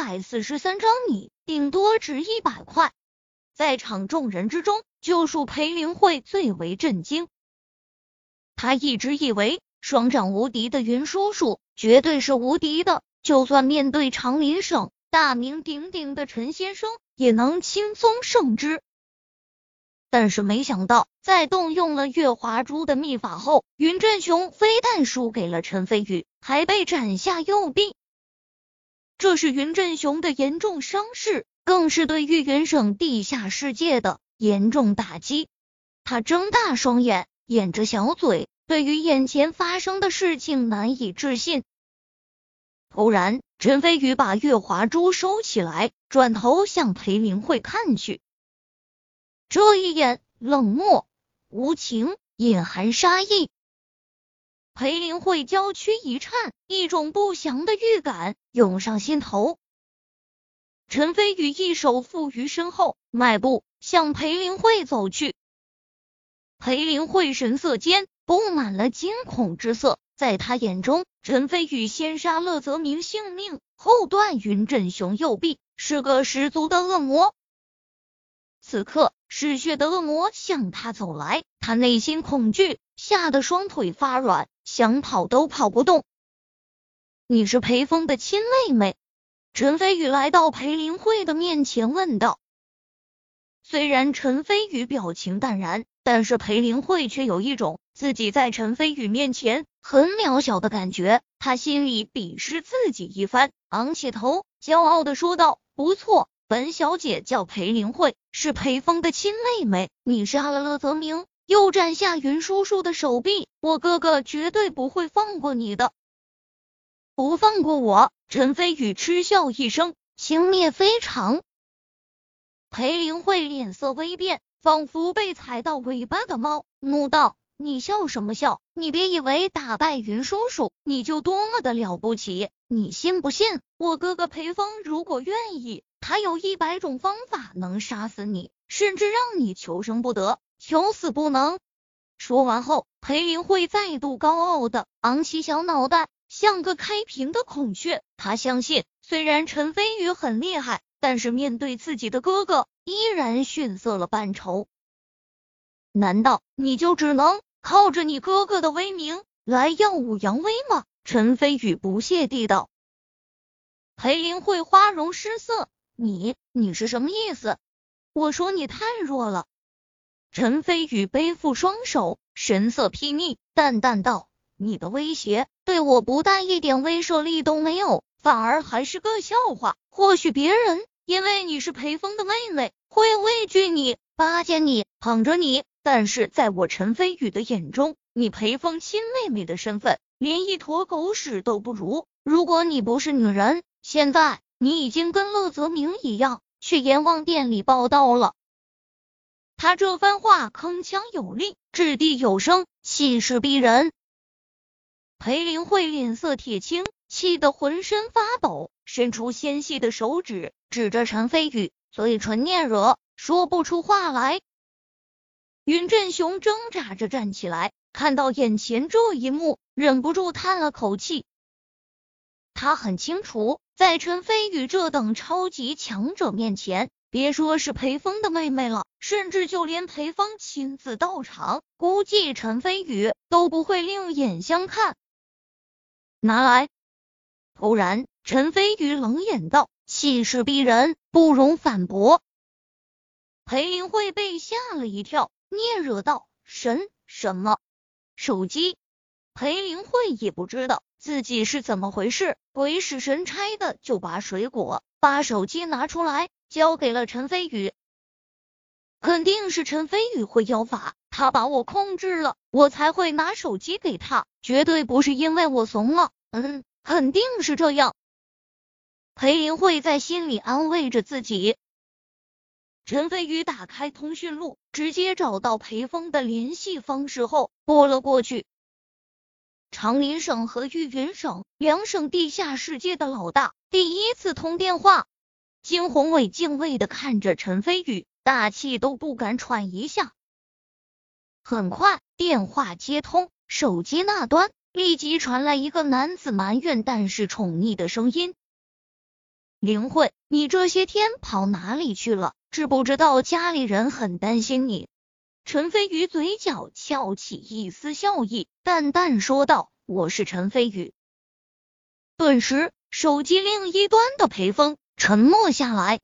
百四十三张，你顶多值一百块。在场众人之中，就属裴灵慧最为震惊。他一直以为双掌无敌的云叔叔绝对是无敌的，就算面对长林省大名鼎鼎的陈先生，也能轻松胜之。但是没想到，在动用了月华珠的秘法后，云振雄非但输给了陈飞宇，还被斩下右臂。这是云振雄的严重伤势，更是对玉云省地下世界的严重打击。他睁大双眼，掩着小嘴，对于眼前发生的事情难以置信。突然，陈飞宇把月华珠收起来，转头向裴明慧看去。这一眼冷漠无情，隐含杀意。裴林慧娇躯一颤，一种不祥的预感涌上心头。陈飞宇一手负于身后，迈步向裴林慧走去。裴林慧神色间布满了惊恐之色，在他眼中，陈飞宇先杀乐泽明性命，后断云振雄右臂，是个十足的恶魔。此刻。嗜血的恶魔向他走来，他内心恐惧，吓得双腿发软，想跑都跑不动。你是裴峰的亲妹妹？陈飞宇来到裴林慧的面前问道。虽然陈飞宇表情淡然，但是裴林慧却有一种自己在陈飞宇面前很渺小的感觉。他心里鄙视自己一番，昂起头，骄傲的说道：“不错。”本小姐叫裴林慧，是裴峰的亲妹妹。你杀了乐泽明，又斩下云叔叔的手臂，我哥哥绝对不会放过你的。不放过我？陈飞宇嗤笑一声，轻蔑非常。裴灵慧脸色微变，仿佛被踩到尾巴的猫，怒道：“你笑什么笑？你别以为打败云叔叔，你就多么的了不起？你信不信？我哥哥裴峰如果愿意。”他有一百种方法能杀死你，甚至让你求生不得，求死不能。说完后，裴林慧再度高傲的昂起小脑袋，像个开屏的孔雀。他相信，虽然陈飞宇很厉害，但是面对自己的哥哥，依然逊色了半筹。难道你就只能靠着你哥哥的威名来耀武扬威吗？陈飞宇不屑地道。裴林慧花容失色。你你是什么意思？我说你太弱了。陈飞宇背负双手，神色睥睨，淡淡道：“你的威胁对我不但一点威慑力都没有，反而还是个笑话。或许别人因为你是裴峰的妹妹，会畏惧你、巴结你、捧着你，但是在我陈飞宇的眼中，你裴峰亲妹妹的身份连一坨狗屎都不如。如果你不是女人，现在……”你已经跟乐泽明一样去阎王殿里报道了。他这番话铿锵有力，掷地有声，气势逼人。裴林慧脸色铁青，气得浑身发抖，伸出纤细的手指指着陈飞宇，嘴唇嗫嚅，说不出话来。云振雄挣扎着站起来，看到眼前这一幕，忍不住叹了口气。他很清楚。在陈飞宇这等超级强者面前，别说是裴峰的妹妹了，甚至就连裴峰亲自到场，估计陈飞宇都不会另眼相看。拿来！突然，陈飞宇冷眼道，气势逼人，不容反驳。裴林慧被吓了一跳，嗫嚅道：“神什么手机？”裴林慧也不知道。自己是怎么回事？鬼使神差的就把水果、把手机拿出来，交给了陈飞宇。肯定是陈飞宇会妖法，他把我控制了，我才会拿手机给他，绝对不是因为我怂了。嗯，肯定是这样。裴林慧在心里安慰着自己。陈飞宇打开通讯录，直接找到裴峰的联系方式后拨了过去。长林省和玉云省两省地下世界的老大第一次通电话，金宏伟敬畏的看着陈飞宇，大气都不敢喘一下。很快，电话接通，手机那端立即传来一个男子埋怨但是宠溺的声音。林慧，你这些天跑哪里去了？知不知道家里人很担心你？陈飞宇嘴角翘起一丝笑意，淡淡说道：“我是陈飞宇。”顿时，手机另一端的裴峰沉默下来。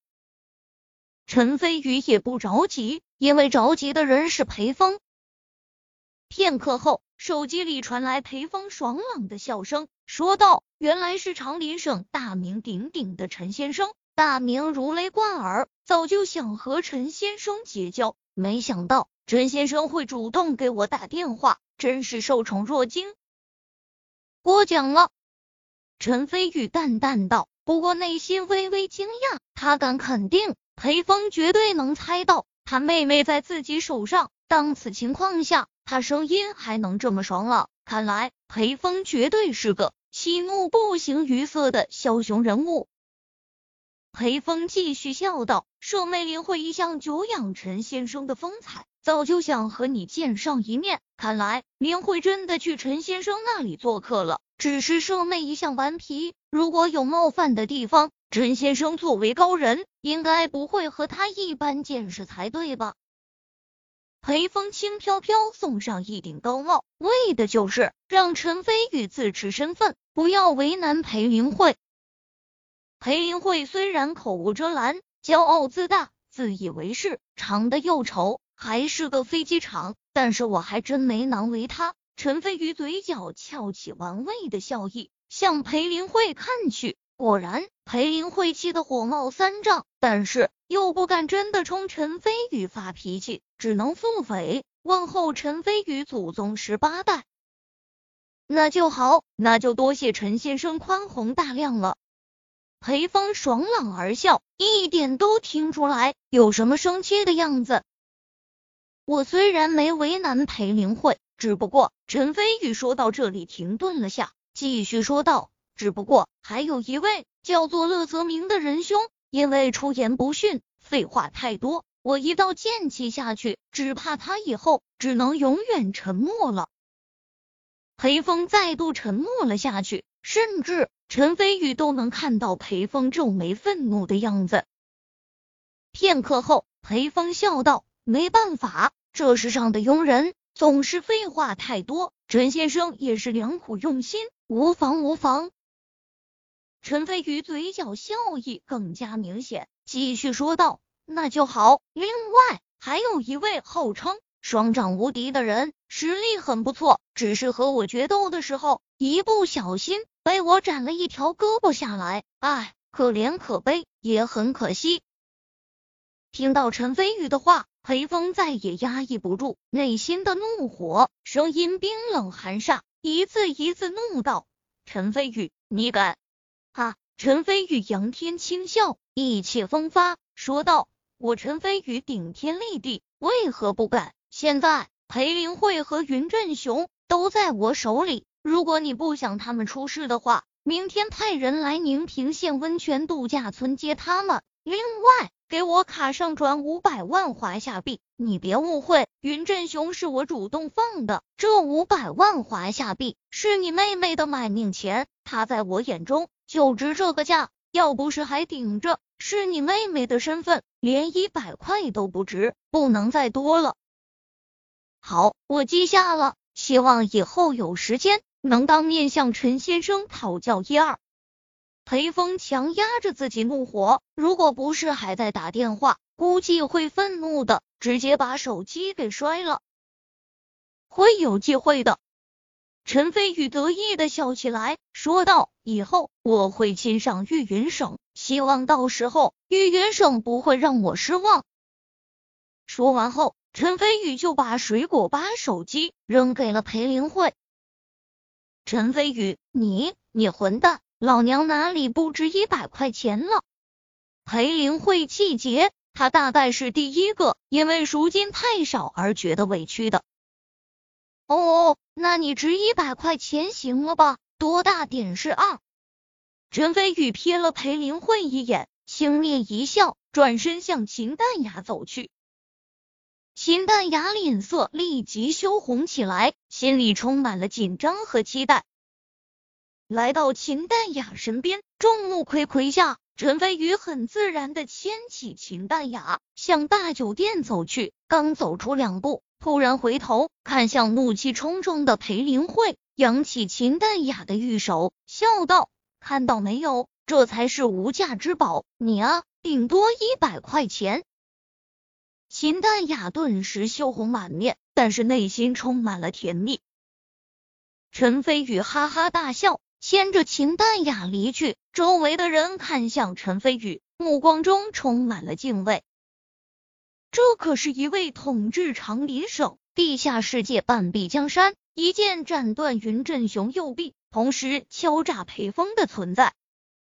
陈飞宇也不着急，因为着急的人是裴峰。片刻后，手机里传来裴峰爽朗的笑声，说道：“原来是长林省大名鼎鼎的陈先生，大名如雷贯耳，早就想和陈先生结交，没想到陈先生会主动给我打电话，真是受宠若惊。”过奖了，陈飞宇淡淡道，不过内心微微惊讶，他敢肯定。裴峰绝对能猜到他妹妹在自己手上，当此情况下，他声音还能这么爽朗，看来裴峰绝对是个喜怒不形于色的枭雄人物。裴峰继续笑道：“舍妹林慧一向久仰陈先生的风采，早就想和你见上一面。看来林慧真的去陈先生那里做客了，只是舍妹一向顽皮，如果有冒犯的地方。”陈先生作为高人，应该不会和他一般见识才对吧？裴风轻飘飘送上一顶高帽，为的就是让陈飞宇自持身份，不要为难裴林慧。裴林慧虽然口无遮拦、骄傲自大、自以为是，长得又丑，还是个飞机场，但是我还真没难为他。陈飞宇嘴角翘起玩味的笑意，向裴林慧看去。果然，裴林慧气得火冒三丈，但是又不敢真的冲陈飞宇发脾气，只能腹诽问候陈飞宇祖宗十八代。那就好，那就多谢陈先生宽宏大量了。裴峰爽朗而笑，一点都听出来有什么生气的样子。我虽然没为难裴林慧，只不过陈飞宇说到这里停顿了下，继续说道。只不过还有一位叫做乐泽明的仁兄，因为出言不逊，废话太多，我一道剑气下去，只怕他以后只能永远沉默了。裴峰再度沉默了下去，甚至陈飞宇都能看到裴峰皱眉愤怒的样子。片刻后，裴峰笑道：“没办法，这世上的庸人总是废话太多，陈先生也是良苦用心，无妨无妨。”陈飞宇嘴角笑意更加明显，继续说道：“那就好。另外还有一位号称双掌无敌的人，实力很不错，只是和我决斗的时候，一不小心被我斩了一条胳膊下来。唉，可怜可悲，也很可惜。”听到陈飞宇的话，裴峰再也压抑不住内心的怒火，声音冰冷寒煞，一字一字怒道：“陈飞宇，你敢！”哈！陈飞宇仰天轻笑，意气风发，说道：“我陈飞宇顶天立地，为何不敢？现在裴林慧和云振雄都在我手里，如果你不想他们出事的话，明天派人来宁平县温泉度假村接他们。另外，给我卡上转五百万华夏币。你别误会，云振雄是我主动放的，这五百万华夏币是你妹妹的买命钱，她在我眼中。”就值这个价，要不是还顶着是你妹妹的身份，连一百块都不值，不能再多了。好，我记下了，希望以后有时间能当面向陈先生讨教一二。裴峰强压着自己怒火，如果不是还在打电话，估计会愤怒的直接把手机给摔了。会有机会的。陈飞宇得意的笑起来，说道：“以后我会亲上玉云省，希望到时候玉云省不会让我失望。”说完后，陈飞宇就把水果吧手机扔给了裴灵慧。陈飞宇，你你混蛋，老娘哪里不值一百块钱了？裴林慧气结，他大概是第一个因为赎金太少而觉得委屈的。哦，那你值一百块钱行了吧？多大点事啊？陈飞宇瞥了裴林慧一眼，轻蔑一笑，转身向秦淡雅走去。秦淡雅脸色立即羞红起来，心里充满了紧张和期待。来到秦淡雅身边，众目睽睽下，陈飞宇很自然的牵起秦淡雅，向大酒店走去。刚走出两步，突然回头看向怒气冲冲的裴林慧，扬起秦淡雅的玉手，笑道：“看到没有，这才是无价之宝。你啊，顶多一百块钱。”秦淡雅顿时羞红满面，但是内心充满了甜蜜。陈飞宇哈哈大笑。牵着秦淡雅离去，周围的人看向陈飞宇，目光中充满了敬畏。这可是一位统治长林省、地下世界半壁江山，一剑斩断云振雄右臂，同时敲诈裴风的存在。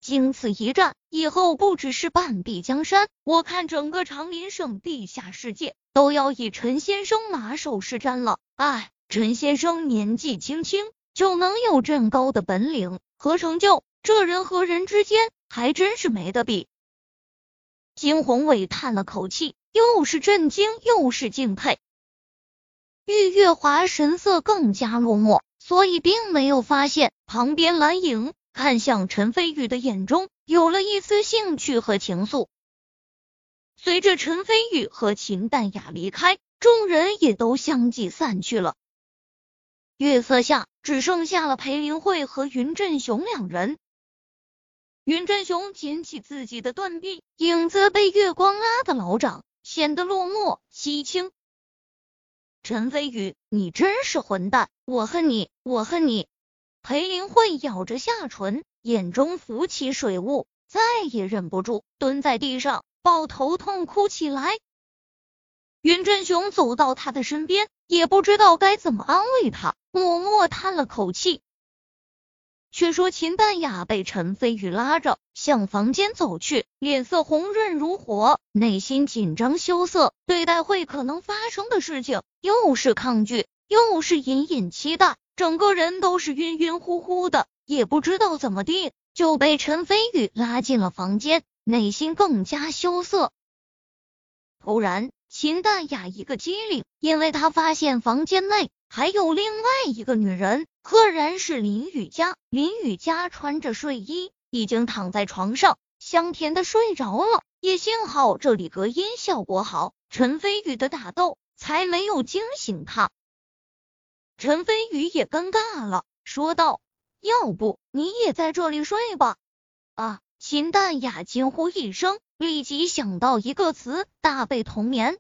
经此一战，以后不只是半壁江山，我看整个长林省地下世界都要以陈先生马首是瞻了。哎，陈先生年纪轻轻。就能有这高的本领和成就，这人和人之间还真是没得比。金宏伟叹了口气，又是震惊又是敬佩。玉月华神色更加落寞，所以并没有发现旁边蓝影看向陈飞宇的眼中有了一丝兴趣和情愫。随着陈飞宇和秦淡雅离开，众人也都相继散去了。月色下，只剩下了裴林慧和云振雄两人。云振雄捡起自己的断臂，影子被月光拉的老长，显得落寞凄清。陈飞宇，你真是混蛋！我恨你，我恨你！裴林慧咬着下唇，眼中浮起水雾，再也忍不住，蹲在地上抱头痛哭起来。云振雄走到他的身边，也不知道该怎么安慰他。默默叹了口气。却说秦淡雅被陈飞宇拉着向房间走去，脸色红润如火，内心紧张羞涩，对待会可能发生的事情，又是抗拒，又是隐隐期待，整个人都是晕晕乎乎的，也不知道怎么地就被陈飞宇拉进了房间，内心更加羞涩。突然，秦淡雅一个机灵，因为她发现房间内。还有另外一个女人，赫然是林雨佳。林雨佳穿着睡衣，已经躺在床上，香甜的睡着了。也幸好这里隔音效果好，陈飞宇的打斗才没有惊醒他。陈飞宇也尴尬了，说道：“要不你也在这里睡吧？”啊！秦淡雅惊呼一声，立即想到一个词：大被同眠。